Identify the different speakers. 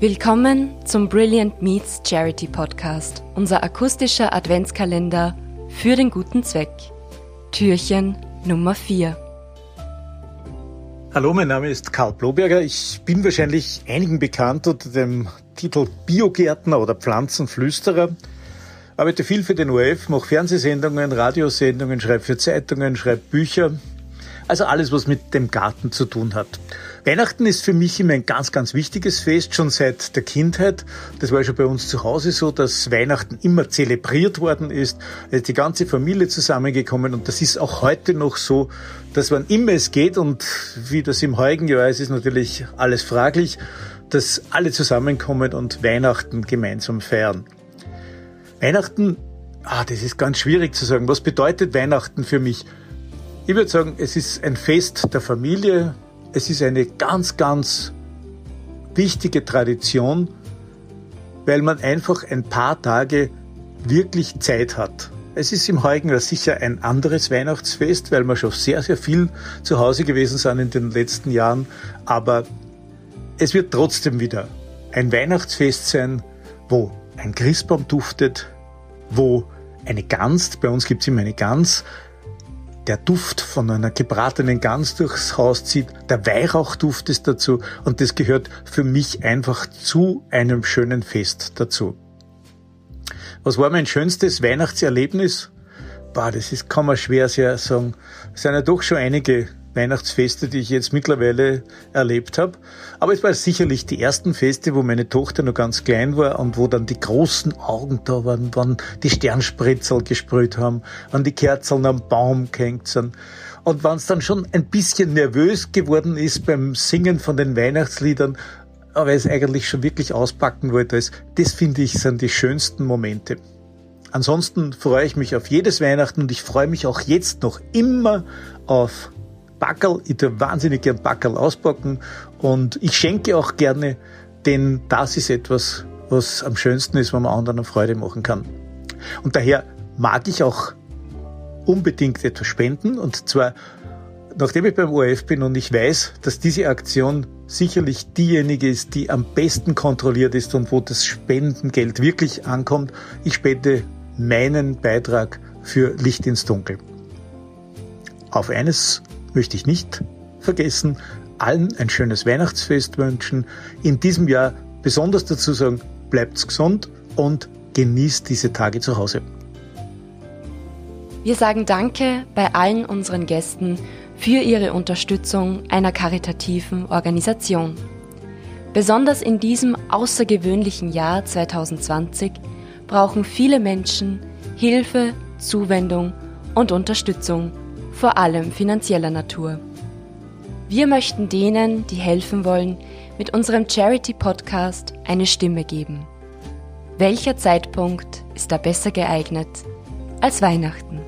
Speaker 1: Willkommen zum Brilliant Meets Charity Podcast, unser akustischer Adventskalender für den guten Zweck. Türchen Nummer 4.
Speaker 2: Hallo, mein Name ist Karl Bloberger. Ich bin wahrscheinlich einigen bekannt unter dem Titel Biogärtner oder Pflanzenflüsterer. Arbeite viel für den ORF, mache Fernsehsendungen, Radiosendungen, schreibe für Zeitungen, schreibe Bücher. Also alles, was mit dem Garten zu tun hat. Weihnachten ist für mich immer ein ganz, ganz wichtiges Fest, schon seit der Kindheit. Das war schon bei uns zu Hause so, dass Weihnachten immer zelebriert worden ist. Es ist die ganze Familie zusammengekommen und das ist auch heute noch so, dass wann immer es geht und wie das im heutigen Jahr ist, ist natürlich alles fraglich, dass alle zusammenkommen und Weihnachten gemeinsam feiern. Weihnachten, ah, das ist ganz schwierig zu sagen. Was bedeutet Weihnachten für mich? Ich würde sagen, es ist ein Fest der Familie, es ist eine ganz, ganz wichtige Tradition, weil man einfach ein paar Tage wirklich Zeit hat. Es ist im heutigen Jahr sicher ein anderes Weihnachtsfest, weil wir schon sehr, sehr viel zu Hause gewesen sind in den letzten Jahren. Aber es wird trotzdem wieder ein Weihnachtsfest sein, wo ein Christbaum duftet, wo eine Gans, bei uns gibt es immer eine Gans, der Duft von einer gebratenen Gans durchs Haus zieht, der Weihrauchduft ist dazu und das gehört für mich einfach zu einem schönen Fest dazu. Was war mein schönstes Weihnachtserlebnis? Boah, das ist, kann man schwer sehr sagen. Es sind ja doch schon einige Weihnachtsfeste, die ich jetzt mittlerweile erlebt habe. Aber es war sicherlich die ersten Feste, wo meine Tochter noch ganz klein war und wo dann die großen Augen da waren, wann die Sternspritzel gesprüht haben, wann die Kerzen am Baum gehängt sind. Und wann es dann schon ein bisschen nervös geworden ist beim Singen von den Weihnachtsliedern, aber es eigentlich schon wirklich auspacken wollte, ist, das finde ich sind die schönsten Momente. Ansonsten freue ich mich auf jedes Weihnachten und ich freue mich auch jetzt noch immer auf Backerl. Ich tue wahnsinnig gern Backerl auspacken und ich schenke auch gerne, denn das ist etwas, was am schönsten ist, wenn man anderen Freude machen kann. Und daher mag ich auch unbedingt etwas spenden und zwar nachdem ich beim ORF bin und ich weiß, dass diese Aktion sicherlich diejenige ist, die am besten kontrolliert ist und wo das Spendengeld wirklich ankommt, ich spende meinen Beitrag für Licht ins Dunkel. Auf eines möchte ich nicht vergessen, allen ein schönes Weihnachtsfest wünschen. In diesem Jahr besonders dazu sagen, bleibt gesund und genießt diese Tage zu Hause.
Speaker 1: Wir sagen Danke bei allen unseren Gästen für ihre Unterstützung einer karitativen Organisation. Besonders in diesem außergewöhnlichen Jahr 2020 brauchen viele Menschen Hilfe, Zuwendung und Unterstützung vor allem finanzieller Natur. Wir möchten denen, die helfen wollen, mit unserem Charity-Podcast eine Stimme geben. Welcher Zeitpunkt ist da besser geeignet als Weihnachten?